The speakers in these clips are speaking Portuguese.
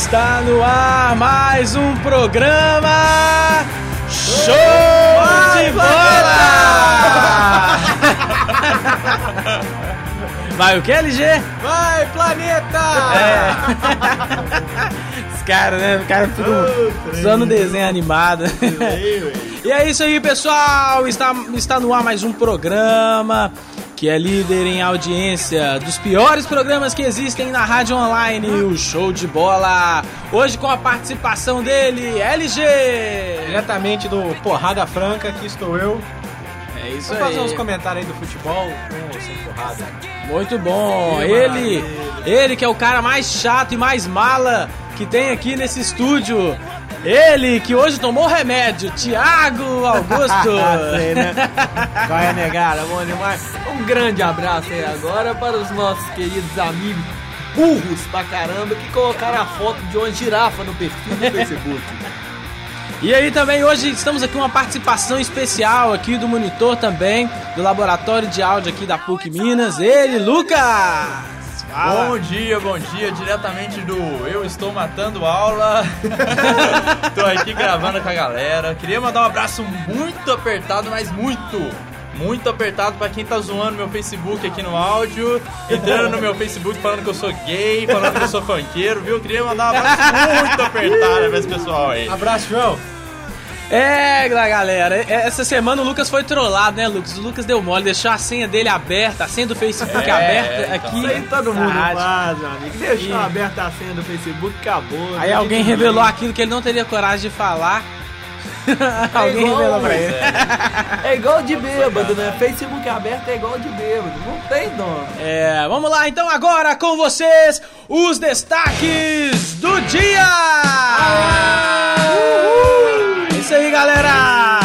Está no ar mais um programa Show de Bola! Vai o que, LG? Vai, planeta! É. Os caras, né? Os caras tudo usando desenho animado. E é isso aí, pessoal! Está, está no ar mais um programa que é líder em audiência dos piores programas que existem na rádio online, o Show de Bola. Hoje com a participação dele, LG. Diretamente do Porrada Franca, aqui estou eu. É isso Vamos aí. fazer uns comentários aí do futebol com sem porrada. Muito bom. Ele, ele que é o cara mais chato e mais mala que tem aqui nesse estúdio. Ele que hoje tomou remédio, Thiago Augusto. Sei, né? Vai a negada, bom demais. Um grande abraço aí agora para os nossos queridos amigos burros pra caramba que colocaram a foto de uma girafa no perfil do Facebook. E aí também hoje estamos aqui com uma participação especial aqui do monitor também, do laboratório de áudio aqui da PUC Minas, ele, Lucas. Fala. Bom dia, bom dia, diretamente do Eu Estou Matando Aula. Tô aqui gravando com a galera. Queria mandar um abraço muito apertado, mas muito, muito apertado pra quem tá zoando meu Facebook aqui no áudio, entrando no meu Facebook falando que eu sou gay, falando que eu sou funkeiro, viu? Queria mandar um abraço muito apertado pra esse pessoal aí. Abraço, João. É, galera, é- essa semana o Lucas foi trollado, né, Lucas? O Lucas deu mole, deixou a senha dele aberta, a senha do Facebook É, aberta então. aqui. Isso aí todo mundo na rádio. faz, meu amigo. Deixou E- aberta a senha do Facebook, acabou. Aí alguém revelou aquilo que ele não teria coragem de falar. alguém igual- revelou pra ele. É igual de bêbado, né? Facebook aberto é igual de bêbado. Não tem dono. É, vamos lá então agora com vocês os destaques do dia! Uhul! Aí, galera!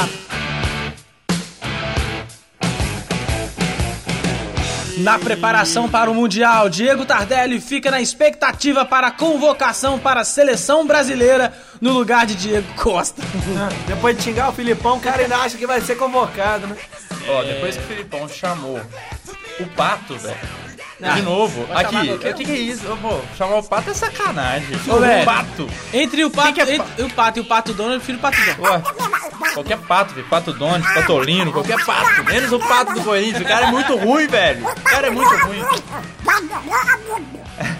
Na preparação para o Mundial, Diego Tardelli fica na expectativa para a convocação para a seleção brasileira no lugar de Diego Costa. Depois de xingar o Filipão, o cara ainda acha que vai ser convocado, né? Ó, depois que o Filipão chamou o Pato, velho. De novo, vai aqui, o que, que é isso? Ô, pô, chamar o Pato é sacanagem. Ô, o Pato. Entre o pato, que é entre o pato e o pato dono, eu prefiro o pato dono. Ué, qualquer pato. Pato Donis, Patolino, qualquer pato. Menos o pato do Corinthians. O cara é muito ruim, velho. O cara é muito ruim.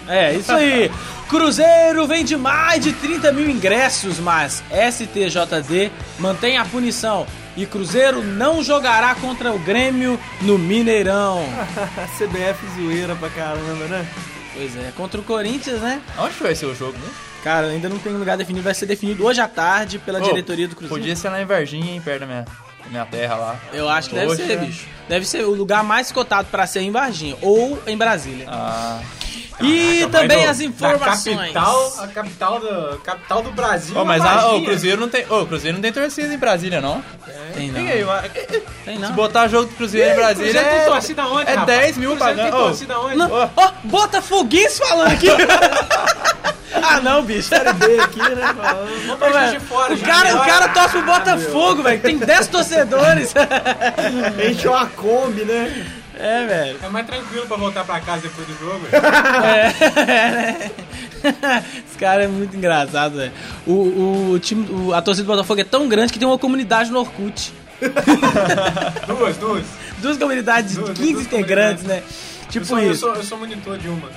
É, isso aí. Cruzeiro vende mais de 30 mil ingressos, mas STJD mantém a punição. E Cruzeiro não jogará contra o Grêmio no Mineirão. CBF zoeira pra caramba, né? Pois é, contra o Corinthians, né? Onde vai ser o jogo, né? Cara, ainda não tem lugar definido, vai ser definido hoje à tarde pela Ô, diretoria do Cruzeiro. Podia ser lá em Varginha, hein, perto da minha, minha terra lá. Eu acho que deve Poxa. ser, bicho. Deve ser o lugar mais cotado pra ser em Varginha ou em Brasília. Ah. e também as informações. Da capital, a capital do, capital do Brasil. Ô, mas a a, Varginha. o Cruzeiro não tem. Ô, o Cruzeiro não tem torcida em Brasília, não. Tem não. Fica aí, uma- Tem Se não. botar jogo do Cruzeiro em Brasília. Cruzeiro é- tem torcida onde, É rapaz? 10 mil tem pagando. Ô, torcida onde? Não, Ó. ó, Botafoguense falando aqui. ah, não, bicho. B aqui, né? Vamos pra Juiz de fora, O cara, o cara torce pro Botafogo, velho. Tem 10 torcedores. Encheu a Kombi, né? é, velho. É mais tranquilo pra voltar pra casa depois do jogo. É. Esse cara é muito engraçado, velho. O, o time, o- a torcida do Botafogo é tão grande que tem uma comunidade no Orkut. duas, duas. Duas comunidades de Duas, 15 duas integrantes, né? Eu Tipo sou, eu, isso. sou, eu sou monitor de uma.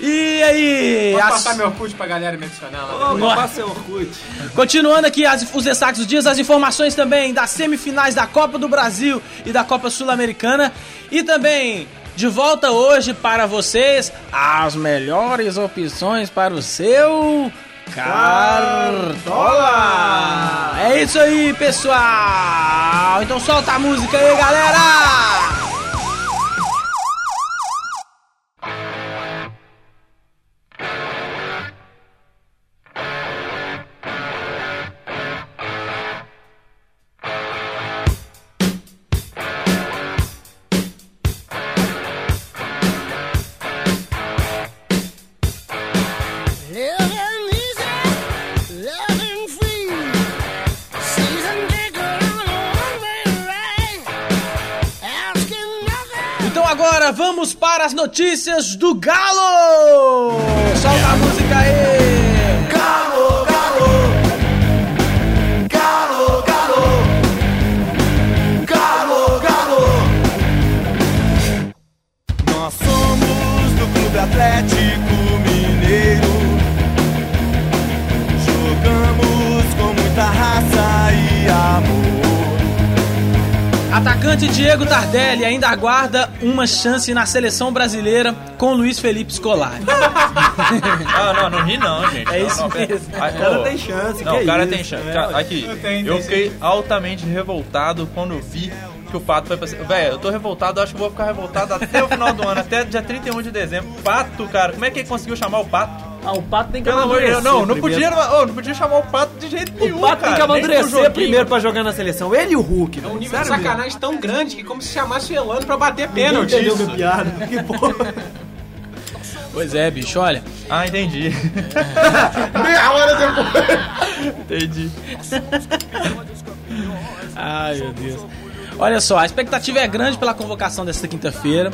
E aí? Vou as- passar meu curso pra galera me adicionar lá. Vou passar o Orkut. Continuando aqui as- os destaques dos dias, as informações também das semifinais da Copa do Brasil e da Copa Sul-Americana. E também, de volta hoje para vocês, as melhores opções para o seu Cartola! É isso aí, pessoal! Então solta a música aí, galera! As notícias do Galo! Solta a música aí! Diego Tardelli ainda aguarda uma chance na seleção brasileira com Luiz Felipe Scolari. Ah, não, não ri não, gente. É Não, isso não, mesmo. Ah, O cara tem chance, Não, que o cara isso, tem chance. né? Cara, Aqui, eu fiquei altamente revoltado quando vi que o Pato foi pra... Velho, eu tô revoltado, eu acho que eu vou ficar revoltado até o final do ano, até dia 31 de dezembro. Pato, cara, como é que ele conseguiu chamar o Pato? Ah, o Pato tem que Pelo amor de Deus, amadurecer não, não podia, primeiro. ô, não podia chamar o Pato de jeito nenhum, O Pato cara, tem que amadurecer primeiro pra jogar na seleção. Ele e o Hulk. É um nível de Sério mesmo. sacanagem tão grande que como se chamasse o Elano pra bater pênalti. entendeu minha piada. Que porra. Pois é, bicho, olha. Ah, entendi. Meia hora depois. entendi. Ai, meu Deus. Olha só, a expectativa é grande pela convocação desta quinta-feira,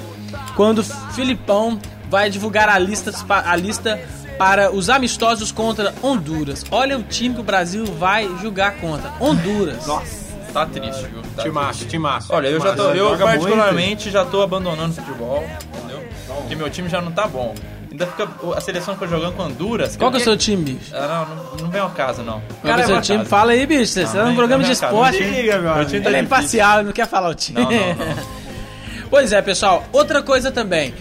quando o Filipão vai divulgar a lista, a lista para os amistosos contra Honduras. Olha o time que o Brasil vai jogar contra. Honduras. Nossa. Tá triste, viu? Tá Timaço, timaço. Olha, eu já tô, eu joga particularmente já tô abandonando o futebol, entendeu? Porque meu time já não tá bom. Ainda fica a seleção foi jogando com Honduras. Qual que é o eu- seu time, bicho? Ah, não, não, não vem ao caso não. Qual que é o seu time? Fala aí, bicho. Você tá num programa de esporte. Diga, meu Meu amigo. time tá Ele é imparcial, não quer falar o time. Não, não, não. pois é, pessoal. Outra coisa também.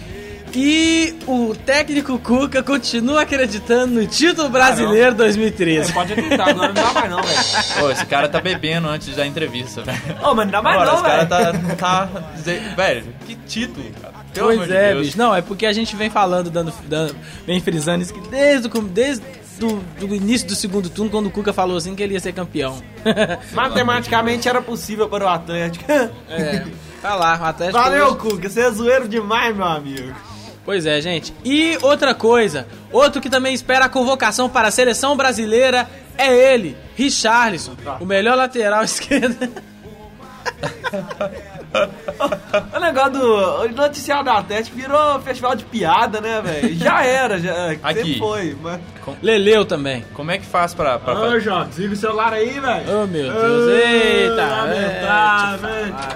E o técnico Cuca continua acreditando no título brasileiro 2013. Pode acreditar, agora não dá mais não, velho. Pô, esse cara tá bebendo antes da entrevista, velho. Ô, mas não dá mais Agora, não, esse cara velho. tá, tá... Velho, que título, cara. Pelo Pois de é, Deus. bicho. Não, é porque a gente vem falando, dando, dando vem frisando isso que desde, o desde do, do início do segundo turno, quando o Cuca falou assim que ele ia ser campeão. Matematicamente era possível para o Atlético. é, tá lá, o Atlético. Valeu, hoje- Cuca. Você é zoeiro demais, meu amigo. Pois é, gente. E outra coisa, outro que também espera a convocação para a seleção brasileira é ele, Richarlison, o melhor lateral esquerdo. O negócio do o noticiário da Atlético virou festival de piada, né, velho? Já era, já. Aqui. Sempre foi. Mas... Leleu também. Como é que faz pra... pra Ô, João, desliga o celular aí, velho. Oh, meu Deus. Eita. Lamentável,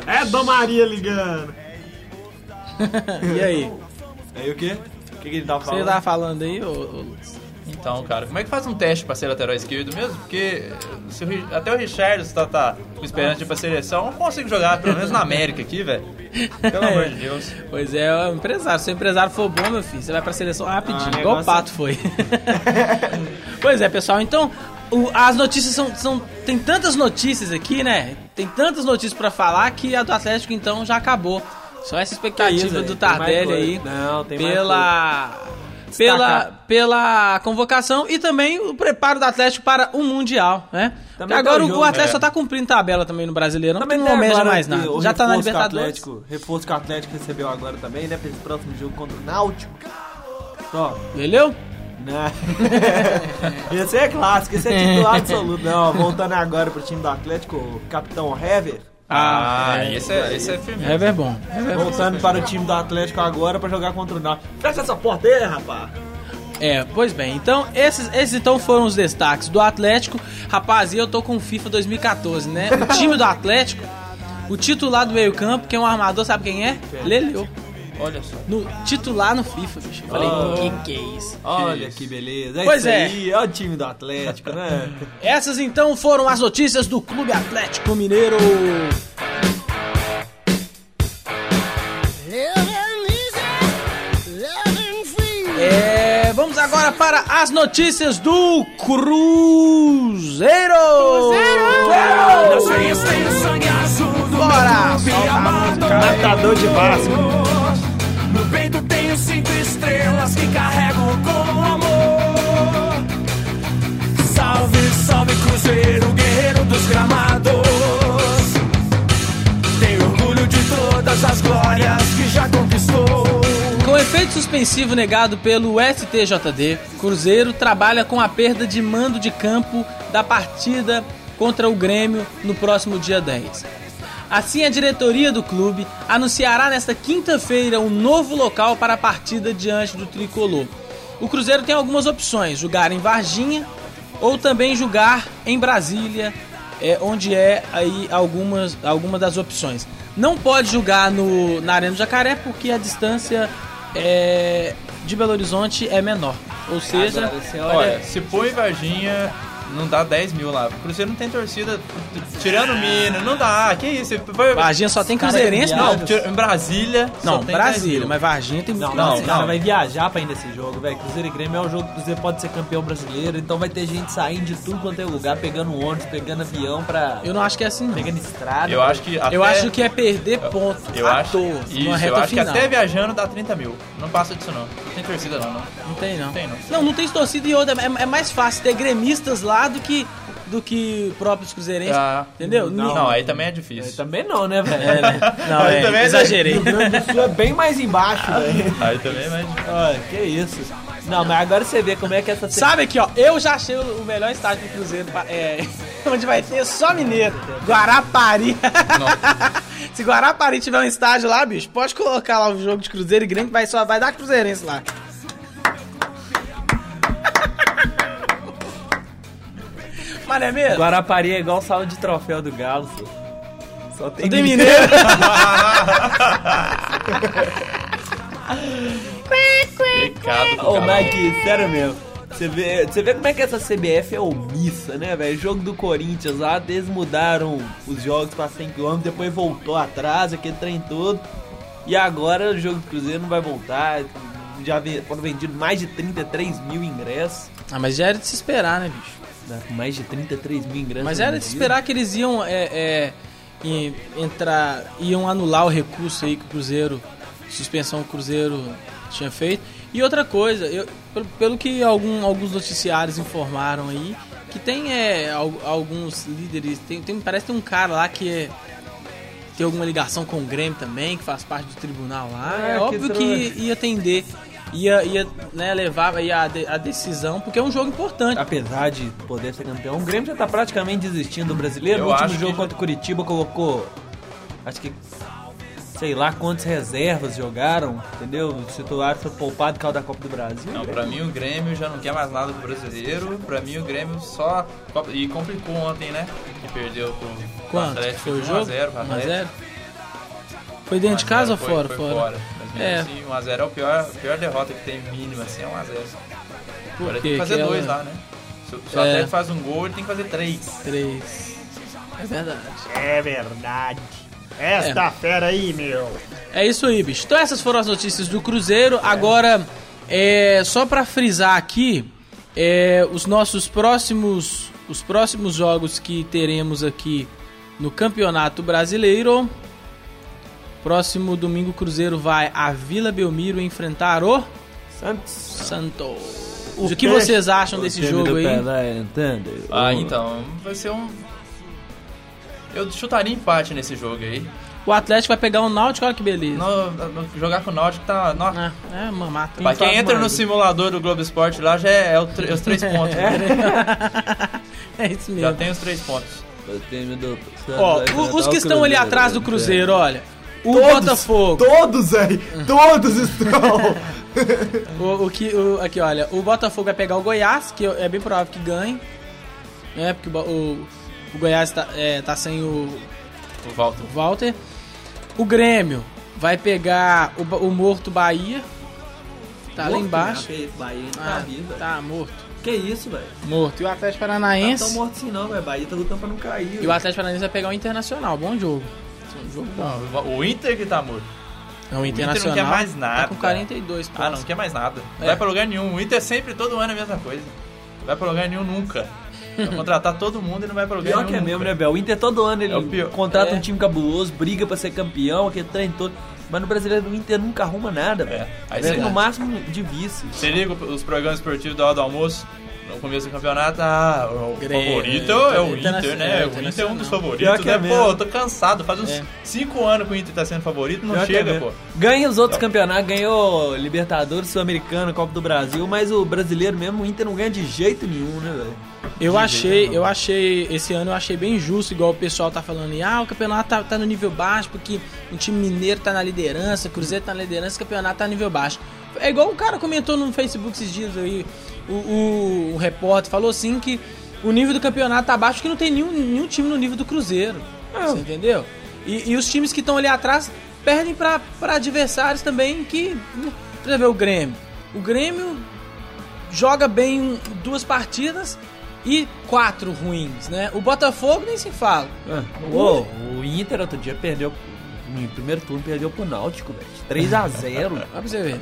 é? É Dom Maria ligando. E aí? Aí o quê? O que, que ele tava Você falando? tá falando aí, ô, ô? Então, cara, como é que faz um teste pra ser lateral esquerdo mesmo? Porque se o até o Richard tá, tá com esperança de ir pra seleção, eu não consigo jogar, pelo menos na América aqui, velho. Pelo amor de Deus. Pois é, é um empresário. Se o empresário for bom, meu filho, você vai pra seleção rapidinho, Ah, igual o negócio- Pato foi. pois é, pessoal, então o- as notícias são, são. Tem tantas notícias aqui, né? Tem tantas notícias pra falar que a do Atlético então já acabou. Só essa expectativa do Tardelli aí. Não, tem mais pela. Pela, pela convocação e também o preparo do Atlético para o Mundial, né? Porque Também agora o, o jogo, Atlético é. só tá cumprindo tabela também no Brasileirão, Também não tem almeja mais nada. o Já tá na o Libertadores. Atlético, reforço que o Atlético recebeu agora também, né? Pra esse próximo jogo contra o Náutico. Só. Entendeu? Não. esse é clássico, esse é titular absoluto. Não, voltando agora pro time do Atlético, o capitão Hever. Ah, esse é, esse é firme. É bom. Voltando para o time do Atlético agora pra jogar contra o Náutico. Fecha essa porta aí, rapaz. É, pois bem, então esses, esses então foram os destaques do Atlético. Rapaz, e eu tô com o FIFA 2014, né? O time do Atlético, o titular do meio-campo, que é um armador, sabe quem é? Leleu. Olha só. No, titular no FIFA, bicho. Eu falei, Oh. que que é isso? Olha que beleza. É Pois isso é. aí, é o time do Atlético, né? Essas então foram as notícias do Clube Atlético Mineiro. É, vamos agora para as notícias do Cruzeiro. Bora! Matador de Vasco. No peito tenho cinco estrelas que carrego com amor. Salve, salve Cruzeiro, guerreiro dos gramados. Tenho orgulho de todas as glórias que já conquistou. Com efeito suspensivo negado pelo STJD, Cruzeiro trabalha com a perda de mando de campo da partida contra o Grêmio no próximo dia 10. Assim, a diretoria do clube anunciará nesta quinta-feira um novo local para a partida diante do tricolor. O Cruzeiro tem algumas opções: jogar em Varginha ou também jogar em Brasília, é, onde é aí algumas, algumas das opções. Não pode jogar no, na Arena do Jacaré porque a distância é, de Belo Horizonte é menor. Ou seja, Agora, olha, Olha, se põe Varginha, não dá 10 mil lá. O Cruzeiro não tem torcida, tirando o Minas, não dá. Que isso? Foi... Varginha só tem Cara, cruzeirense, é não. Não, em Brasília. só Não, tem 10 Brasília, mas Varginha tem muito Não, Não, não, esse cara não. vai viajar pra ir nesse jogo, velho. Cruzeiro e Grêmio é um jogo que o Cruzeiro pode ser campeão brasileiro, então vai ter gente saindo de tudo quanto é lugar, pegando ônibus, pegando avião pra. Eu não acho que é assim, não. pegando estrada. Eu acho que até, Eu acho que é perder ponto eu à acho, toa, isso, numa eu reta acho final. que até viajando dá 30 mil. Não passa disso não. Não tem torcida não. não. Não tem, não. Tem, não. Não, não tem torcida e outra. É, é mais fácil ter gremistas lá do que, do que próprios cruzeirenses. Ah, entendeu? Não, não, aí também é É, difícil. também não, né, velho? É, né? Não, Aí é, também é- exagerei. Rio Grande do Sul é bem mais embaixo, velho. Aí também é mais difícil. Olha, que isso. Não, mas agora você vê como é que essa. Sabe aqui, ó, eu já achei o melhor estádio do Cruzeiro, é, onde vai ter só mineiro. Guarapari. Se Guarapari tiver um estádio lá, bicho, pode colocar lá o jogo de Cruzeiro e Grêmio, vai, só vai dar Cruzeirense lá. Mas não é mesmo? Guarapari é igual sala de troféu do Galo, só. Só tem, Não tem mineiro. Pecado do Ô, cara. Mike, sério mesmo. Você vê, você vê como é que essa CBF é omissa, né, velho? Jogo do Corinthians lá, eles mudaram os jogos pra 100 km, depois voltou atrás, aquele trem todo. E agora o jogo do Cruzeiro não vai voltar. Já foram vendidos mais de 33 mil ingressos. Ah, mas já era de se esperar, né, bicho? Com mais de 33 mil ingressos. Mas era de esperar que eles iam é, é, em- entrar, iam anular o recurso aí que o Cruzeiro, suspensão que o Cruzeiro tinha feito. E outra coisa, eu- pelo, pelo que algum- alguns noticiários informaram aí, que tem é, al- alguns líderes, tem, tem- parece que tem um cara lá que é, tem alguma ligação com o Grêmio também, que faz parte do tribunal lá. Ah, é que óbvio tro- que ia atender, ia, ia né, levar aí a, de- a decisão, porque é um jogo importante. Apesar de poder ser campeão, o Grêmio já tá praticamente desistindo do brasileiro. Eu no último jogo que- contra o Curitiba colocou. Acho que. Sei lá quantas reservas jogaram, entendeu? Os titulares foram poupados por causa da Copa do Brasil. Não, pra mim o Grêmio já não quer mais nada com o brasileiro. Pra mim o Grêmio só. E complicou ontem, né? Que perdeu pro, pro Quanto? Atlético. Foi o 1 a jogo? 0 pro 1 a Atlético. 0 Foi dentro de casa ou 1 a 0 fora? foi, fora. Foi fora. É. assim, 1x0 é o pior, a pior derrota que tem mínima, assim, é 1x0. Por Agora tem que fazer Que dois ela- lá, né? Se, se o É. Atlético faz um gol, ele tem que fazer três. Três. É verdade. É verdade. Esta fera aí, meu. É isso aí, bicho. Então essas foram as notícias do Cruzeiro. Agora, é, só pra frisar aqui, é, os nossos próximos, os próximos jogos que teremos aqui no Campeonato Brasileiro. Próximo domingo o Cruzeiro vai a Vila Belmiro enfrentar o Santos. Santos. O que vocês acham desse jogo aí? Ah, então, vai ser um. Eu chutaria empate nesse jogo aí. O Atlético vai pegar o Náutico, olha que beleza. No- no- jogar com o Náutico tá. No, Ah, é uma mata. pra quem entra no simulador do Globo Esporte lá já é, é os três pontos. né? É isso Já mesmo. tem os três pontos. Ó, os que estão ali atrás do Cruzeiro, olha. O Todos. Botafogo. Todos, velho. Todos estão. O, o que, o- aqui, olha. O Botafogo vai pegar o Goiás, que é bem provável que ganhe. Né? Porque o, o, o Goiás tá, é, tá sem o O Walter. Walter. O Grêmio vai pegar o, o Morto Bahia. Tá lá embaixo. Bahia não Ah, tá vivo, tá morto. Que isso, velho? Morto. E o Atlético Não tá Paranaense. tão morto assim não, velho. Bahia tá lutando pra não cair. E o Atlético Paranaense vai pegar o Internacional. Bom jogo. Jogo bom. Não, o Inter que tá morto. Não, o Inter não Internacional. quer mais nada. Tá com 42 Ah, não pontos. quer mais nada. Não É. vai pra lugar nenhum. O Inter sempre, todo ano, é a mesma coisa. Não vai pra lugar nenhum nunca. Vai contratar todo mundo e não vai pra lugar Pior nenhum. que é mesmo, nunca. né, Bel? O Inter todo ano ele É o pior. contrata É. um time cabuloso, briga pra ser campeão, aquele trem todo. Mas no brasileiro o Inter nunca arruma nada, velho. Aí você- no máximo de vice. Você liga os programas esportivos da hora do almoço, no começo do campeonato, ah, o Grêmio, favorito é o Inter, né? é, O Inter é um dos favoritos, que né? é Pô, mesmo. eu tô cansado, faz uns É. 5 anos que o Inter tá sendo favorito, não Pior que chega, é pô. Ganha os outros campeonatos, ganhou Libertadores, Sul-Americano, Copa do Brasil, mas o brasileiro mesmo, o Inter não ganha de jeito nenhum, né, velho? Eu achei, eu achei, esse ano eu achei bem justo, igual o pessoal tá falando aí, ah, o campeonato tá, tá no nível baixo, porque o time mineiro tá na liderança, o Cruzeiro tá na liderança, o campeonato tá no nível baixo. é igual o cara comentou no Facebook esses dias aí, o, o, o repórter falou assim que o nível do campeonato tá abaixo que não tem nenhum, nenhum time no nível do Cruzeiro. Você entendeu? E, e os times que estão ali atrás perdem pra pra adversários também que. Por exemplo, o Grêmio. O Grêmio joga bem duas partidas e quatro ruins, né? O Botafogo nem se fala. Ô, o Inter outro dia perdeu. No primeiro turno perdeu pro Náutico, velho. 3x0. Olha pra você ver.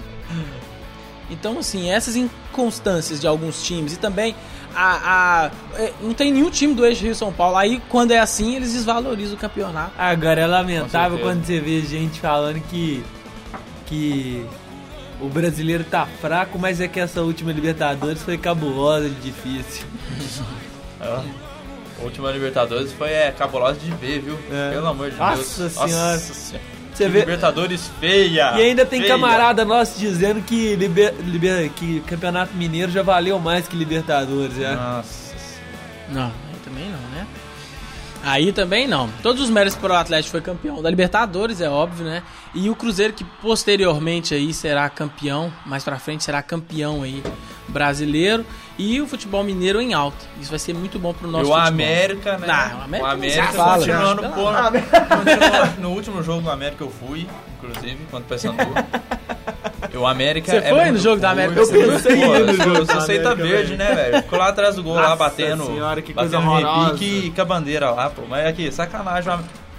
Então, assim, essas inconstâncias de alguns times e também a, a- é, não tem nenhum time do eixo Rio São Paulo. Aí, quando é assim, eles desvalorizam o campeonato. Agora é lamentável quando você vê gente falando que. que o brasileiro tá fraco, mas é que essa última Libertadores foi cabulosa de difícil. A última Libertadores foi é, cabulosa de ver, viu? É. Pelo amor de Nossa Deus. Senhora. Senhora. Você vê. Libertadores feia. E ainda tem feia. camarada nosso dizendo que, liber, liber- que Campeonato Mineiro já valeu mais que Libertadores, já. Nossa. Não? Aí também não. Todos os méritos para o Atlético foi campeão da Libertadores, é óbvio, né? E o Cruzeiro que posteriormente aí será campeão, mais pra frente será campeão aí brasileiro e o futebol mineiro em alta. Isso vai ser muito bom pro E nosso o futebol. América, né? Não, o América o América não se fala, continuando né? por... no último jogo do América eu fui, inclusive, quando o Paysandu. E o América Você é foi no jogo da América? Eu pensei Pô, no jogo eu sou da seita verde, né, velho? Ficou lá atrás do gol, lá Nossa batendo. senhora, que coisa batendo horrorosa. repique com a bandeira lá, pô. Mas aqui, sacanagem.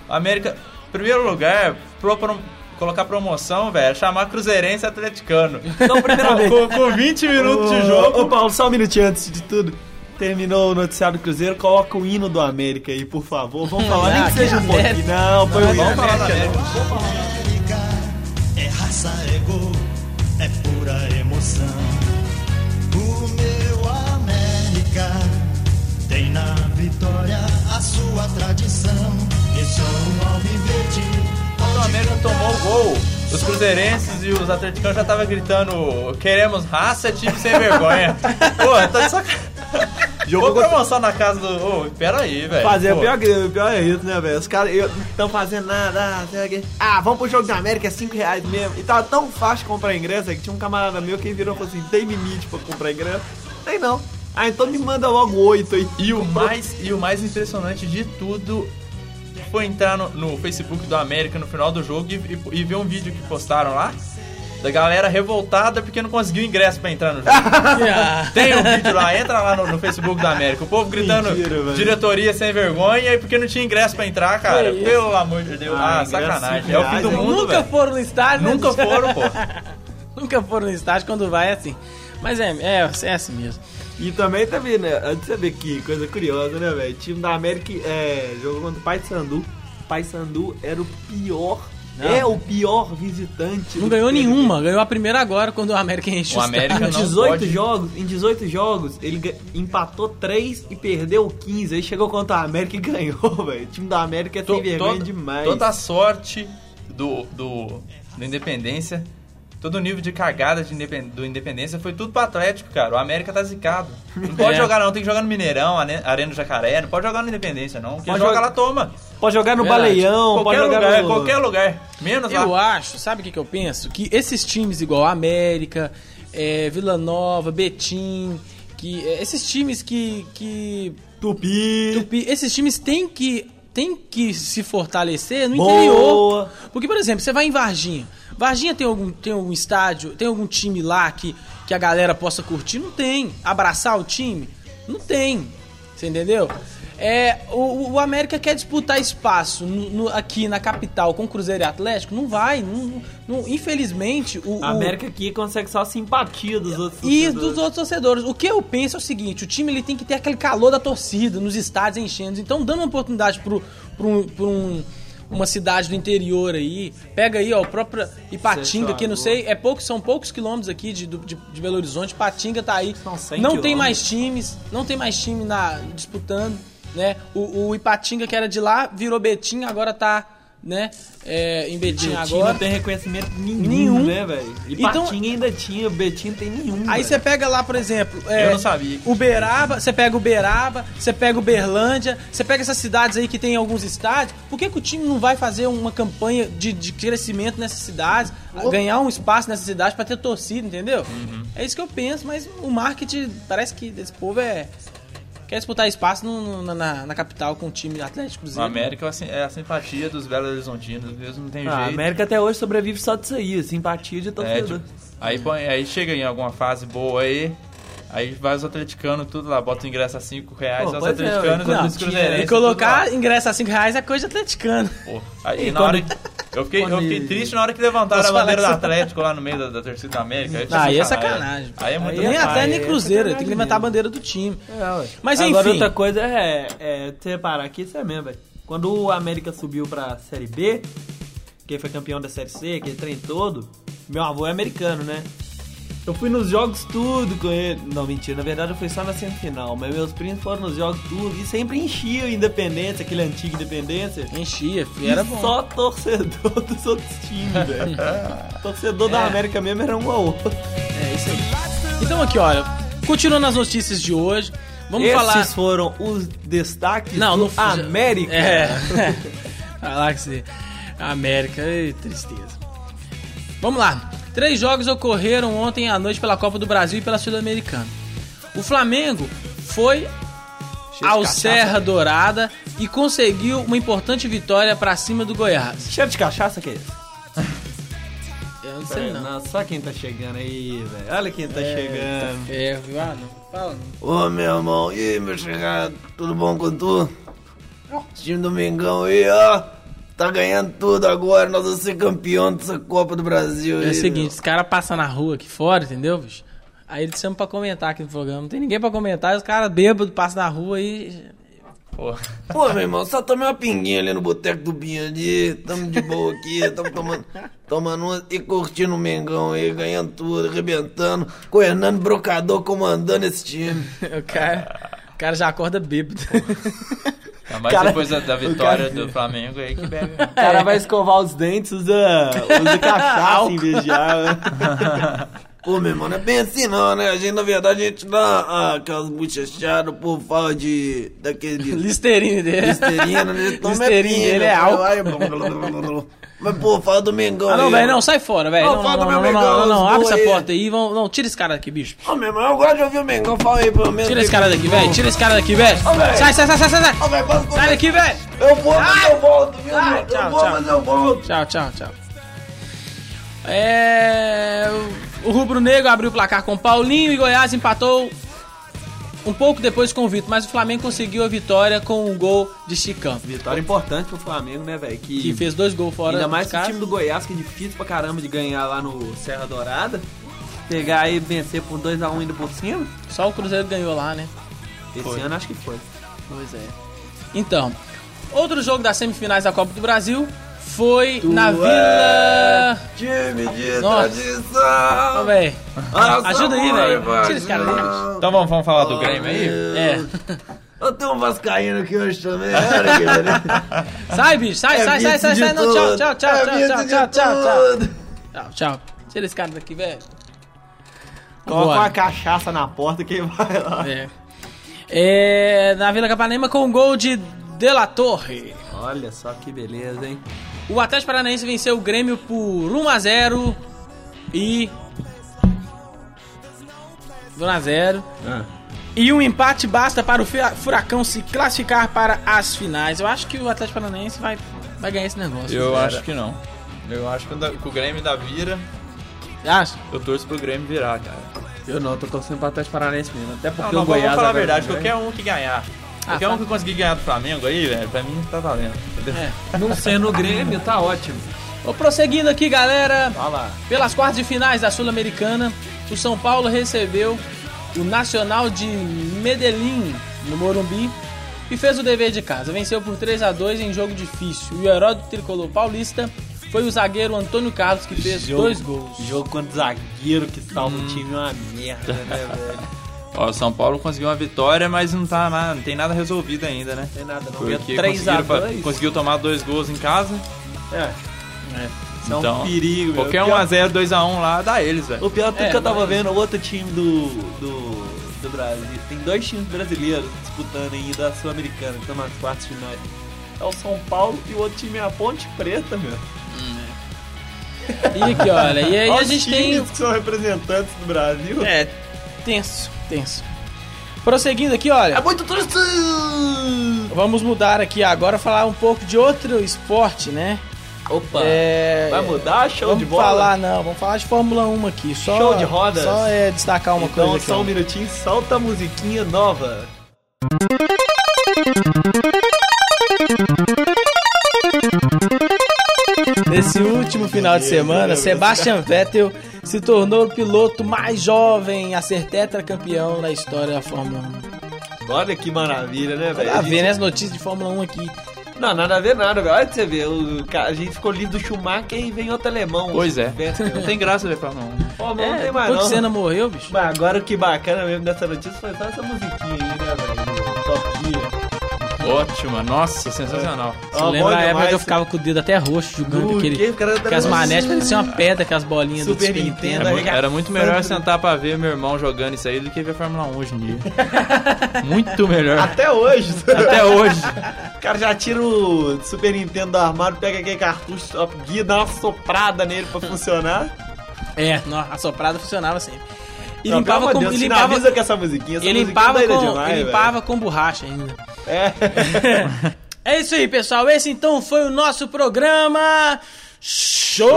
O América, primeiro lugar, pro, pro- colocar promoção, velho, chamar Cruzeirense e Atleticano. Então, primeiramente. com, com 20 minutos de jogo. Ô, Paulo, só um minutinho antes de tudo. Terminou o noticiário do Cruzeiro, coloca o hino do América aí, por favor. Vamos falar, nem que seja um pouquinho. Não, foi o hino. Vamos falar da América. É raça, é gol, é pura emoção. O meu América tem na vitória a sua tradição. E sou um alviverde. Quando o América tomou o gol, os cruzeirenses e os atleticanos já estavam gritando queremos raça, time sem vergonha. Pô, tá de sacanagem. Jogou promoção na casa do... Ô, pera aí, velho. Fazer o pior, o pior é isso, né, velho? Os caras não estão fazendo nada. Ah. Ah, vamos pro jogo da América, é 5 reais mesmo. E tava tão fácil comprar ingresso é que tinha um camarada meu que virou e falou assim: tem limite pra comprar ingresso? Tem não. Ah, então me manda logo 8 aí. E o mais, e o mais impressionante de tudo foi entrar no, no Facebook do América no final do jogo e, e- e ver um vídeo que postaram lá da galera revoltada porque não conseguiu ingresso pra entrar no jogo. Tem um vídeo lá, entra lá no, no Facebook do América. O povo gritando Mentira, diretoria sem vergonha e porque não tinha ingresso pra entrar, cara. Que isso? Pelo amor de Deus. Ah, Ah, sacanagem. É o fim do mundo, Nunca velho. foram no estádio, né? Nunca foram, pô. Nunca foram no estádio, quando vai é assim. Mas é, é, é assim mesmo. E também teve, né? Antes de você ver que coisa curiosa, né, velho? O time da América é, jogou contra o Paysandu. O Paysandu era o pior. É o pior visitante. Não ganhou nenhuma, ganhou a primeira agora quando o América encheu O América Em não 18 pode- jogos, em 18 jogos, ele empatou 3 e perdeu 15. Aí chegou contra a América e ganhou, velho. O time da América é sem vergonha toda- demais. Toda a sorte do, do, do Independência, todo o nível de cagada de independ, do Independência foi tudo pro Atlético, cara. O América tá zicado. Não pode É. jogar não, tem que jogar no Mineirão, Arena do Jacaré, não pode jogar no Independência não. Quem Pode joga jogar- lá toma. Pode jogar no Verdade. Baleião, pode Qualquer jogar lugar, no... qualquer lugar. Menos Eu lá. acho, sabe o que, que eu penso? Que esses times igual América, é, Vila Nova, Betim, que é, esses times que, que Tupi. Tupi, esses times têm que têm que se fortalecer no Boa. interior. Porque, por exemplo, você vai em Varginha. Varginha tem algum, tem algum estádio, tem algum time lá que, que a galera possa curtir? Não tem. Abraçar o time? Não tem. Você entendeu? É, o, o América quer disputar espaço no- no- aqui na capital com Cruzeiro e Atlético? Não vai. não- não- infelizmente, o, A o- América aqui consegue só a simpatia dos outros e torcedores. dos outros torcedores. O que eu penso é o seguinte: o time ele tem que ter aquele calor da torcida nos estádios enchendo. Então, dando uma oportunidade pro, pro, pro um- uma cidade do interior aí, pega aí, ó, o próprio Ipatinga, que não sei, é poucos, são poucos quilômetros aqui de, de, de Belo Horizonte. Ipatinga tá aí. São 100 Não tem mais times, não tem mais time na, disputando, né? O, o Ipatinga, que era de lá, virou Betim, agora tá né? É, em Betim Betinho agora. não tem reconhecimento nenhum, Nenhum. né, velho? E Então- Patinho ainda tinha, Betinho tem nenhum. Aí velho. você pega lá, por exemplo, é, Eu não sabia. Uberaba, você pega Uberaba, você pega Uberlândia, você pega essas cidades aí que tem alguns estádios. Por que, que o time não vai fazer uma campanha de, de crescimento nessas cidades, ganhar um espaço nessas cidades pra ter torcida, entendeu? É isso que eu penso, mas o marketing parece que desse povo é quer disputar espaço no- no- na, na capital com o time Atlético Cruzeiro. América é a simpatia dos Belo Horizontinos, mesmo não tem Ah, a jeito. América até hoje sobrevive só disso aí, simpatia de É, torcedor. tipo, aí, põe- aí chega em alguma fase boa aí, aí vai os atleticanos tudo lá, bota o ingresso a 5 reais, Pô, os é, atleticanos, ué. os cruzeirenses. e colocar ingresso a 5 reais é coisa de atleticano. Pô, aí E na hora quando- que- eu, fiquei, eu fiquei triste na hora que levantaram Posso a bandeira do que- Atlético lá no meio da, da torcida da América. Aí, Aí é sacanagem. Aí é muito nem é até nem é Cruzeiro, sacanagem tem que levantar a bandeira do time. É. Mas Agora enfim. outra coisa é, é você reparar aqui, isso é mesmo, velho. Quando o América subiu pra Série B, que foi campeão da Série C, aquele trem todo, meu avô é americano, né? Eu fui nos jogos tudo com ele. Não, mentira, na verdade eu fui só na semifinal, mas meus primos foram nos jogos tudo e sempre enchia o Independência, aquele antigo Independência. Enchia, filho, era bom. só torcedor dos outros times, velho. torcedor da É. América mesmo era um ao outro. É isso aí. Então aqui, olha, continuando as notícias de hoje, vamos Esses falar. foram os destaques Não, do não América. É. Você. América, ei, tristeza. Vamos lá. Três jogos ocorreram ontem à noite pela Copa do Brasil e pela Sul-Americana. O Flamengo foi ao Serra Dourada e conseguiu uma importante vitória pra cima do Goiás. Cheiro de cachaça que é esse? Eu não sei não. só quem tá chegando aí, velho. Olha quem tá chegando. É, viu? Ah, não. Fala. não. Ô meu irmão, e aí meu chegado, tudo bom com tu? Esse time do Mengão aí, ó, tá ganhando tudo agora, nós vamos ser campeão dessa Copa do Brasil É o seguinte, os caras passam na rua aqui fora, entendeu, bicho? Aí eles chamam pra comentar aqui no programa. Não tem ninguém pra comentar, os caras bêbados passam na rua e. Pô, meu. Pô, meu irmão, só tomei uma pinguinha ali no boteco do Binho ali, tamo de boa aqui, tamo tomando, tomando uma e curtindo o Mengão aí, ganhando tudo, arrebentando, com o Hernando Brocador comandando esse time. O cara, o cara já acorda bêbado. Ainda mais Cara, depois da, da vitória cara- do Flamengo aí que bebe. O cara vai escovar os dentes, usa, usa cachaça em vez de água. Pô, meu irmão, não é bem assim não, né? A gente, na verdade, a gente dá ah, aquelas bochechadas, o povo fala de... daquele... Listerine dele. Listerina, né? Toma Listerine dele é álcool. Mas, pô, fala do Mengão Ah, não, velho, não, sai fora, velho. Ó, Não, fala não, do não, meu não, não, Mengão, não, os abre essa aí. porta aí. Vão, não, tira esse cara daqui, bicho. Ô, meu irmão, eu gosto de ouvir o Mengão, fala aí pelo menos. Tira esse cara daqui, velho. Tira esse cara daqui, velho. Sai, sai, sai, sai, sai, sai. Ô, posso Sai daqui, velho. Eu vou, mas eu volto, viu? Ai, eu tchau, vou, tchau. mas eu volto. Tchau, tchau, tchau. É. O Rubro Negro abriu o placar com o Paulinho e Goiás empatou um pouco depois Vitor, mas o Flamengo conseguiu a vitória com um gol de Chicão. Vitória importante pro Flamengo, né, velho? Que, Que fez dois gols fora Ainda mais o time do Goiás, que é difícil pra caramba de ganhar lá no Serra Dourada. Pegar e vencer por 2x1 indo por cima. Só o Cruzeiro ganhou lá, né? Esse ano acho que foi. Pois é. Então, outro jogo das semifinais da Copa do Brasil foi na Vila. Time de Nossa. tradição. Ô, velho. Nossa, Ajuda aí, velho. Tira esse cara daí, bicho. Então vamos, vamos falar do Grêmio aí? É. Eu tenho um vascaíno aqui hoje também, olha. Sai, bicho. Sai, É sai, sai, sai, sai. Não, tchau, tchau, tchau, É tchau, tchau, tchau, tchau. Tchau, tchau. Tira esse cara daqui, velho. Coloca Bora. uma cachaça na porta que vai lá. É. É, na Vila Capanema com um gol de De La Torre. Olha só que beleza, hein? O Atlético Paranaense venceu o Grêmio por 1 a 0 e 1 a 0. E um empate basta para o Furacão se classificar para as finais. Eu acho que o Atlético Paranaense vai, vai ganhar esse negócio. Eu acho que não. Eu acho que o o Grêmio da vira, acha? eu torço pro Grêmio virar, cara. Eu não, tô torcendo pra Atlético Paranaense mesmo. Até Não, porque não, o vamos Goiás falar a verdade, qualquer um que ganhar. Qualquer tá. um que conseguir ganhar do Flamengo aí, velho, pra mim tá valendo. É. Não sendo o Grêmio, tá ótimo. Vou prosseguindo aqui, galera. Pelas quartas de finais da Sul-Americana, o São Paulo recebeu o Nacional de Medellín, no Morumbi, e fez o dever de casa. Venceu por 3 a 2 em jogo difícil. E o herói do tricolor paulista foi o zagueiro Antônio Carlos, que fez Jogo- dois gols. Jogo contra zagueiro que salva o time é uma merda, né, velho? Ó, o São Paulo conseguiu uma vitória, mas não tá nada, não tem nada resolvido ainda, né? Não tem nada não. Porque 3 a conseguiram fa- 2 conseguiu tomar dois gols em casa É. Isso é Então, um perigo, meu. Qualquer O pior- 1x0, 2x1 lá, dá eles, velho. O pior é tudo É, que eu tava mas- vendo, o outro time do, do, do Brasil. Tem dois times brasileiros disputando ainda a Sul-Americana, que estão nas quartas finais. É o São Paulo e o outro time é a Ponte Preta, meu. E aqui, olha, e aí Olha a os gente tem. times que são representantes do Brasil. É, tenso, tenso. Prosseguindo aqui, olha. É muito turista! Vamos mudar aqui agora, falar um pouco de outro esporte, né? Opa! É, Vai mudar? Show vamos de bola? falar, não, vamos falar de Fórmula 1 aqui. Só, Show de rodas? Só é destacar uma então, coisa só um minutinho, solta a musiquinha nova. Nesse último final de semana, Sebastian Vettel se tornou o piloto mais jovem a ser tetracampeão na história da Fórmula 1. Olha que maravilha, né, velho? Tá A gente- vendo as notícias de Fórmula 1 aqui. Não, nada a ver nada, velho. Olha pra você ver, o, a gente ficou livre do Schumacher e vem outro alemão. Pois é. Não tem graça ver Fórmula 1. Fórmula 1 não É, tem mais não. Senna morreu, bicho. Mas agora o que bacana mesmo dessa notícia foi só essa musiquinha aí, né, velho? Top Gear. Ótima, nossa, sensacional. Você lembra a época demais. que eu ficava com o dedo até roxo jogando Do aquele. que? Que as manetes pareciam uma pedra, com as bolinhas Super do Super Nintendo. Era, era muito melhor sentar pra ver meu irmão jogando isso aí do que ver Fórmula 1 hoje em dia. muito melhor. Até hoje. Até hoje. O cara já tira o Super Nintendo do armário, pega aquele cartucho Top Gear, dá uma soprada nele pra funcionar. É, a soprada funcionava sempre. E Não, limpava com. de Deus, e limpava, com essa musiquinha. Essa e limpava, com, demais, e velho. limpava com borracha ainda. É. É isso aí, pessoal. Esse então foi o nosso programa. Show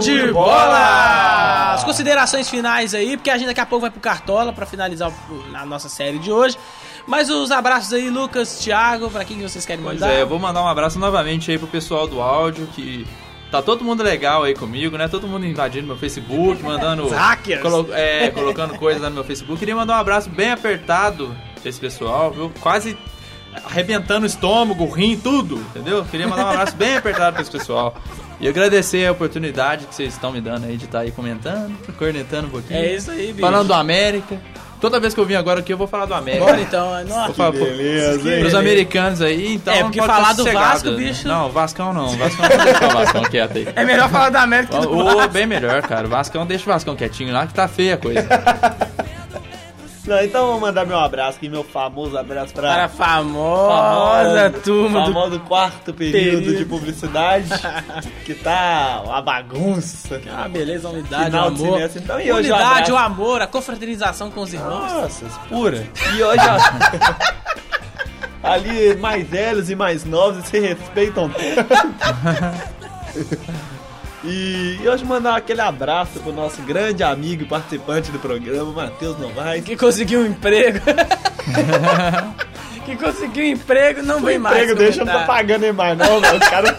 de bola! As considerações finais aí, porque a gente daqui a pouco vai pro Cartola pra finalizar a nossa série de hoje. Mas os abraços aí, Lucas, Thiago, pra quem que vocês querem Pois mandar? é, eu vou mandar um abraço novamente aí pro pessoal do áudio que. Tá todo mundo legal aí comigo, né? Todo mundo invadindo meu Facebook, mandando. Hackers. colo- é, colocando coisas lá no meu Facebook. Queria mandar um abraço bem apertado pra esse pessoal, viu? Quase arrebentando o estômago, o rim, tudo, entendeu? Queria mandar um abraço bem apertado pra esse pessoal. E agradecer a oportunidade que vocês estão me dando aí de estar aí comentando, cornetando um pouquinho. É isso aí, bicho. Falando do América. Toda vez que eu vim agora aqui, eu vou falar do América. Bora então. Nossa, Vou falar, pô, beleza, hein? Pros americanos aí, então. É, porque pode falar ficar do sossegado. Vasco, bicho- Não, Vascão não. Vascão não deixa o Vascão quieto aí. é melhor falar da América do Ô, Vasco. bem melhor, cara. Vascão deixa o Vascão quietinho lá que tá feia a coisa. Não, então vou mandar meu abraço aqui, meu famoso abraço pra... Para a famosa turma do famoso quarto período, período. de publicidade, que tá uma bagunça. Ah, beleza, a unidade, Final amor. semestre, então, e hoje o unidade, abraço? o amor, a confraternização com os irmãos. Nossa, pura. E hoje, ó, ali mais velhos e mais novos se respeitam. E, hoje mandar aquele abraço pro nosso grande amigo e participante do programa, Matheus Novaes. Que conseguiu um emprego. que conseguiu um emprego, não vem mais. emprego deixa não tá comentar. pagando mais não, velho. O cara,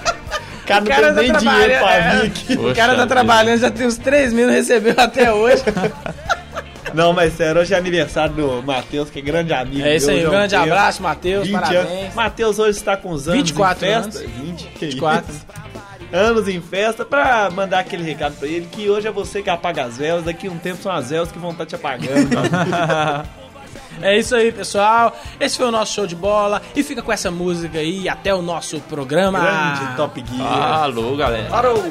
o cara O não tem tá nem dinheiro pra trabalhando, vir é. aqui. O cara tá trabalhando, já tem uns 3 mil, não recebeu até hoje. Não, mas sério, hoje é aniversário do Matheus, que é grande amigo É isso aí, um grande abraço, Matheus, 20 parabéns. anos. Matheus hoje está com os anos 24 em festa. anos. 20, que 24. isso. Anos em festa, pra mandar aquele recado pra ele que hoje é você que apaga as velas, daqui a um tempo são as velas que vão estar te apagando. É isso aí, pessoal. Esse foi o nosso show de bola. E fica com essa música aí até o nosso programa. Grande Top Gear. Alô, galera. Parou!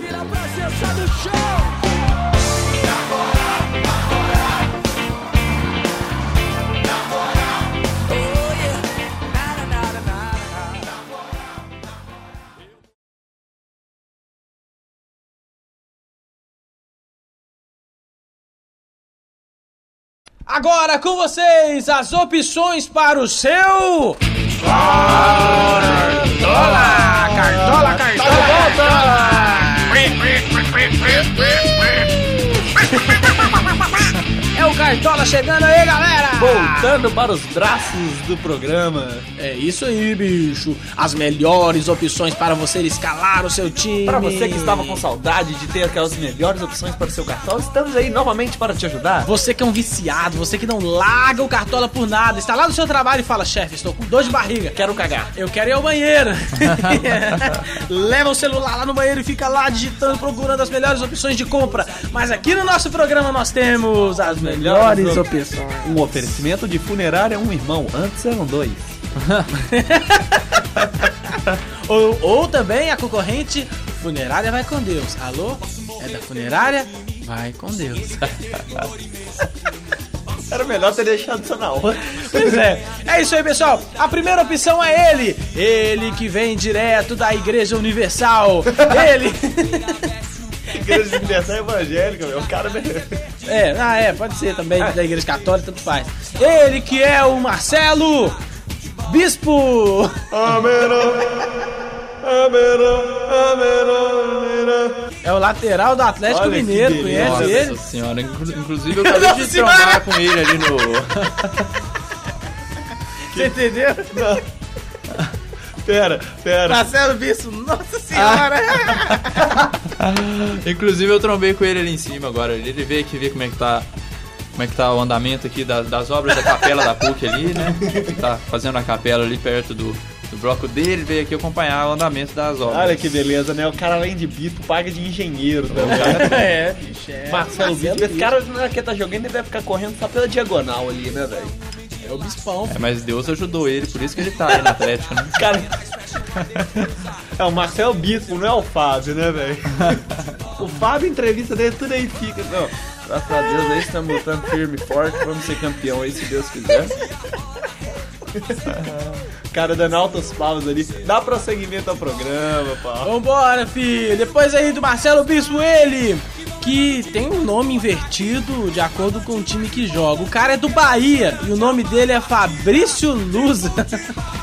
Agora com vocês as opções para o seu. Cartola! Cartola, cartola! É o Cartola chegando aí, galera! Voltando para os braços do programa. É isso aí, bicho. As melhores opções para você escalar o seu time. Para você que estava com saudade de ter aquelas melhores opções para o seu cartão, estamos aí novamente para te ajudar. Você que é um viciado, você que não larga o Cartola por nada, está lá no seu trabalho e fala, chefe, estou com dor de barriga. Quero cagar. Eu quero ir ao banheiro. Leva o celular lá no banheiro e fica lá digitando, procurando as melhores opções de compra. Mas aqui no nosso programa nós temos as melhores op- opções. Um oferecimento de funerária um irmão, antes eram dois. Ou, ou também a concorrente Funerária Vai Com Deus. Alô? É da funerária? Vai com Deus. Era melhor ter deixado isso na hora. Pois é. É isso aí, pessoal. A primeira opção é ele. Ele que vem direto da Igreja Universal. Ele. Igreja Universal Evangélica, meu. O cara. É, ah, é, pode ser também da Igreja Católica, tanto faz. Ele que é o Marcelo Bispo. É o lateral do Atlético Olha Mineiro, conhece ele? Nossa senhora, inclu- inclusive eu acabei de Nossa senhora. trombar com ele ali no. Você entendeu? Pera, pera. Marcelo Bispo, nossa senhora! Inclusive eu trombei com ele ali em cima agora. Ele veio aqui ver como é que tá. Como é que tá o andamento aqui das, das obras da capela da PUC ali, né? Tá fazendo a capela ali perto do, do bloco dele, veio aqui acompanhar o andamento das obras. Olha que beleza, né? O cara, além de Bito, paga de engenheiro também. é, bicho, é. Marcelo Bito. Esse cara, na hora que tá jogando, ele deve ficar correndo só pela diagonal ali, né, velho? É o Bispão. É, mas Deus ajudou ele, por isso que ele tá aí no Atlético, né? Cara. É o Marcelo Bispo, não é o Fábio, né, velho? O Fábio, entrevista dele, tudo aí fica. Não, graças a Deus aí estamos lutando firme e forte, vamos ser campeão aí, se Deus quiser. Cara dando altas pausas ali. Dá prosseguimento ao programa, pá. Vambora, filho. Depois aí do Marcelo Bispo, ele que tem um nome invertido de acordo com o time que joga. O cara é do Bahia e o nome dele é Fabrício Lusa.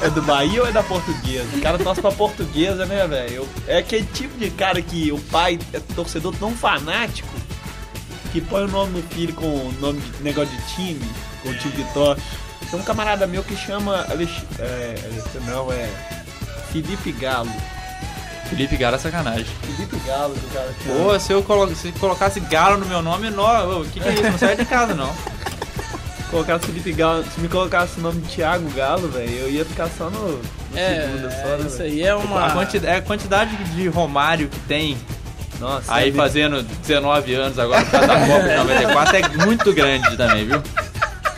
É do Bahia ou é da portuguesa? O cara torce pra portuguesa, né, velho? É aquele tipo de cara que o pai é torcedor tão fanático que põe o nome do filho com o nome de negócio de time, com o time de torce. Tem um camarada meu que chama. É, não, é. Felipe Galo. Felipe Galo é sacanagem. Felipe Galo, do cara. Pô, se eu colo- se colocasse Galo no meu nome, não, o que, que é isso? Não sai de casa, não. Colocasse Felipe Galo. Se me colocasse o nome de Thiago Galo, velho, eu ia ficar só no. no segunda só, né, isso velho? aí é uma. A quantidade, a quantidade de Romário que tem Nossa, aí é fazendo 19 anos agora por causa da Copa de 94 é muito grande também, viu?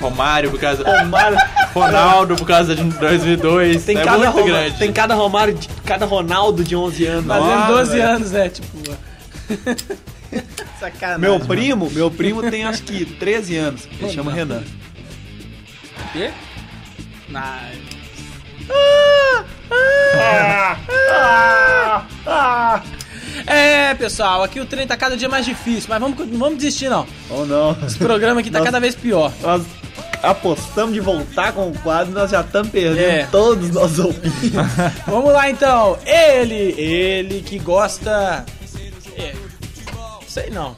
Romário por causa. Romário. Ronaldo por causa de 2002. Tem é cada, muito Roma- grande. tem cada Romário, de- cada Ronaldo de 11 anos. Fazendo Nossa, 12 velho. anos, né? Tipo. Sacanagem. Meu primo, meu primo tem acho que 13 anos. Ele chama Renan. Quê? Na... É, pessoal, aqui o trem tá cada dia mais difícil, mas vamos, não vamos desistir não. Ou não. Esse programa aqui tá Nossa. cada vez pior. Nós apostamos de voltar com o quadro, nós já estamos perdendo É. todos os nossos ouvintes. Vamos lá então. Ele, ele que gosta. É, sei não.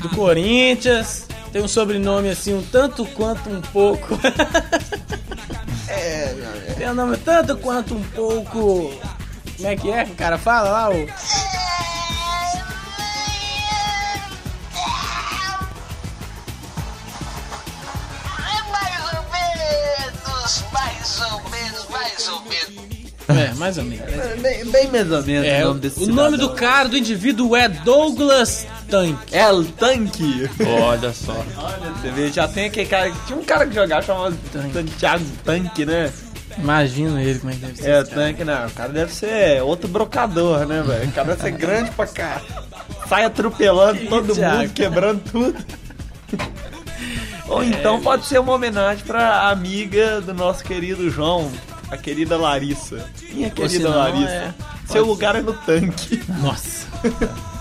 Do Corinthians. Tem um sobrenome assim, um tanto quanto um pouco. É, Tem um nome tanto quanto um pouco. Como é que é que o cara fala lá? O... mais ou menos. É, mais ou menos. bem, bem mais ou menos É, o o nome desse nome do cidadão. cara, do indivíduo é Douglas Tank. El Tanque. Olha só. Olha, você vê, já tem aquele cara. Tinha um cara que jogava chamado Santiago Tanque, né? Imagino ele como é que deve ser. É, esse cara. Tanque, não. O cara deve ser outro brocador, né, velho? O cara deve ser grande pra cá. Sai atropelando Que todo Thiago. mundo, quebrando tudo. Ou então pode ser uma homenagem pra amiga do nosso querido João, a querida Larissa. Minha querida se não, Larissa. é- Seu lugar é no tanque. Nossa.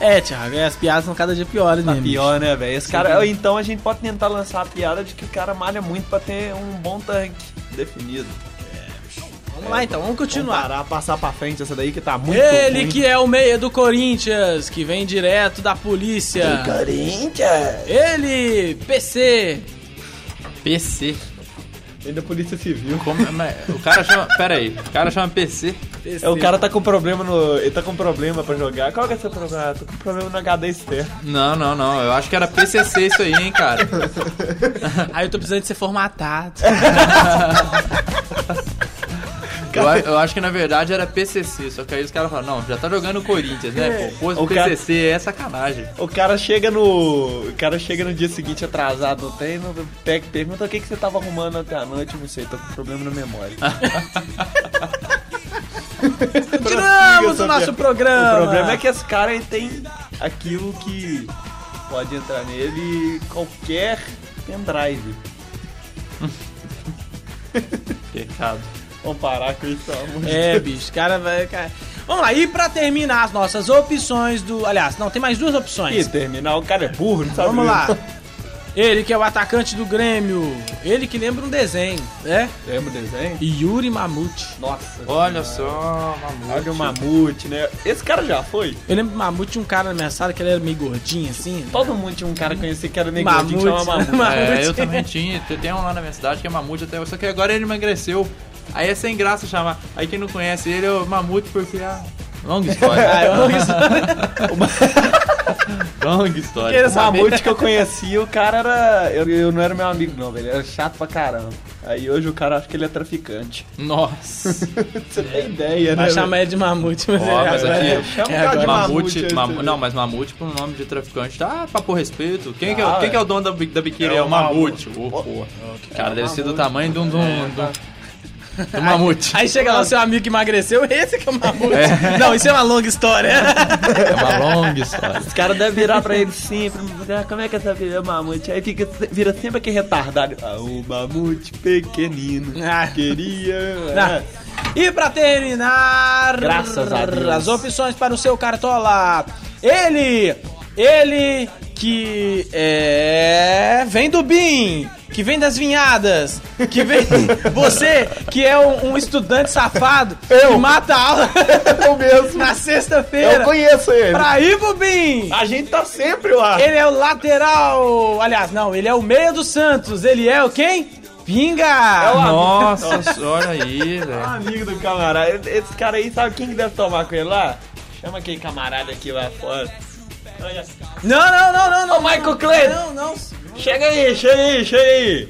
É, Thiago, é, as piadas são cada dia piores Tá mesmo. pior, né, velho? Esse cara. Então a gente pode tentar lançar a piada de que o cara malha muito pra ter um bom tanque definido. Vamos lá então, vamos Vamos continuar. parar, passar pra frente essa daí que tá muito Ele ruim. que é o meia do Corinthians, que vem direto da polícia. Corinthians. Ele, PC. PC. Vem da Polícia Civil. Como- mas o cara chama. Pera aí, o cara chama PC. PC. É, o cara tá com problema no. Ele tá com problema pra jogar. Qual que é o seu problema? Ah, tô com problema no HD externo. Não, não, não. Eu acho que era PCC isso aí, hein, cara. Aí eu tô precisando de ser formatado. Eu, eu acho que na verdade era PCC. Só que aí os caras falam, não, já tá jogando o Corinthians, né? Pô, pôs O o cara- PCC é sacanagem. O cara chega no. O cara chega no dia seguinte atrasado no treino, pega e pergunta o que, que você tava arrumando até a noite, não sei, tô com problema na memória. do só nosso programa. O problema é que esse cara tem aquilo que pode entrar nele qualquer pendrive. Pecado. Vamos parar com isso, pelo amor de É, bicho, cara vai. Cara... Vamos lá, e pra terminar as nossas opções do. Aliás, não, tem mais duas opções. terminar, o cara é burro, não sabe Vamos lá. Ele que é o atacante do Grêmio. Ele que lembra um desenho, né? Lembra o desenho? Yuri Mamute. Nossa. Olha só, mamute. Olha o mamute, né? Esse cara já foi? Eu lembro do Mamute, tinha um cara na minha sala que ele era meio gordinho, assim. Todo mundo tinha um cara que conhecia que era Mamute. negrudinho, que chama mamute. Mamute. É, eu também tinha. Tem um lá na minha cidade que é mamute até. Só que agora ele emagreceu. Aí é sem graça chamar. Aí quem não conhece ele é o mamute porque. Ah, longa história. Ah, não quis- longa história. Mamute que eu conhecia, o cara era. Eu, eu não era meu amigo, não, velho. Ele era chato pra caramba. Aí hoje o cara acha que ele é traficante. Nossa. Você tem ideia, né? Vai chamar ele de Mamute, mas, Ó, é, mas aqui- Chama o é cara de mamute. Mamute, mam- não, mas mamute por nome de traficante tá pra pôr respeito. Quem, que, é, Ah, o- quem é. que é o dono da, da biquíni? É É, o mamute. Ô, porra. Cara, deve ser do tamanho de um. De um, de um- do mamute. Aí chega lá o seu amigo que emagreceu, esse que é o Mamute. Não, isso é uma longa história. É uma longa história. Os caras devem virar pra ele sempre. "Ah, Como é que essa filha é o mamute? Aí fica, vira sempre aquele retardado. Ah, o mamute pequenino. Ah. Queria. Não. E pra terminar, Graças a Deus. as opções para o seu cartola. Ele, ele que é vem do BIM, que vem das vinhadas, que vem você que é um, um estudante safado que mata a aula Eu mesmo. na Eu sexta-feira conheço ele. pra ir pro BIM. A gente tá sempre lá. Ele é o lateral, aliás, não, ele é o meia do Santos. Ele é o quem? Pinga. Nossa, olha aí, velho. Amigo do camarada. Esse cara aí, sabe quem que deve tomar com ele lá? Chama aquele camarada aqui lá fora. Não, não, não, não, não. Ô, Michael Clay. Não, não. Chega aí, chega aí, chega aí.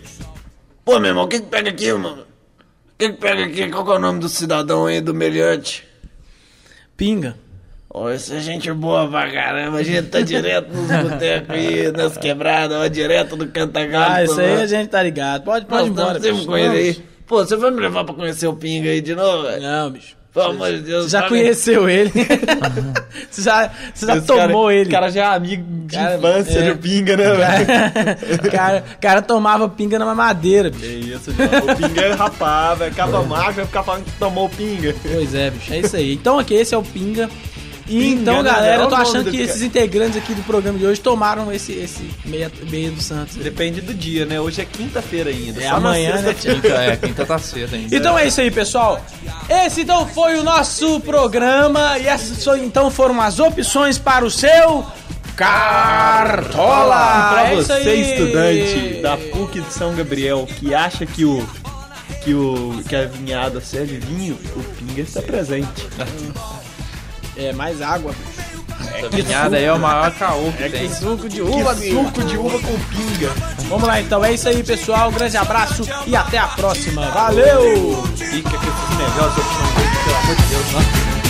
Pô, meu irmão, o que que pega aqui, mano? O que que pega aqui? Qual que é o nome do cidadão aí, do meliante? Pinga. Ó, essa é gente boa pra caramba. A gente tá direto nos botecos aí, nas quebradas, ó, direto do Cantagalo. Ah, isso aí a gente tá ligado. Pode, pode ir embora. Bicho. com ele aí. Pô, você vai me levar pra conhecer o Pinga aí de novo, velho? Não, bicho. Pelo amor de Deus. Você já sabe? conheceu ele. você já, você já Esse tomou cara, ele. O cara já é amigo de Cara, infância é. do Pinga, né, velho? cara, cara tomava pinga na mamadeira, bicho. É isso, João. o Pinga é rapaz, velho. Acaba macho, vai ficar falando que tomou o Pinga. Pois é, bicho. É isso aí. Então aqui, esse é o Pinga. E então, galera, eu tô achando do que cara. esses integrantes aqui do programa de hoje tomaram esse, esse meia, meia do Santos. Depende do dia, né? Hoje é quinta-feira ainda. É amanhã, né, Quinta, é, quinta tá cedo ainda. Então é isso aí, pessoal. Esse então foi o nosso programa e essas então foram as opções para o seu Cartola. Pra É você, aí. estudante da PUC de São Gabriel, que acha que o que o que a vinhada serve vinho, o Pinga está presente. É mais água. Essa vinhada aí é o maior caô que tem. Suco de Que uva, bicho. suco de uva com pinga. Vamos lá então, é isso aí, pessoal. Grande abraço e até a próxima. Valeu! Fica melhores opções, pelo amor de Deus, não.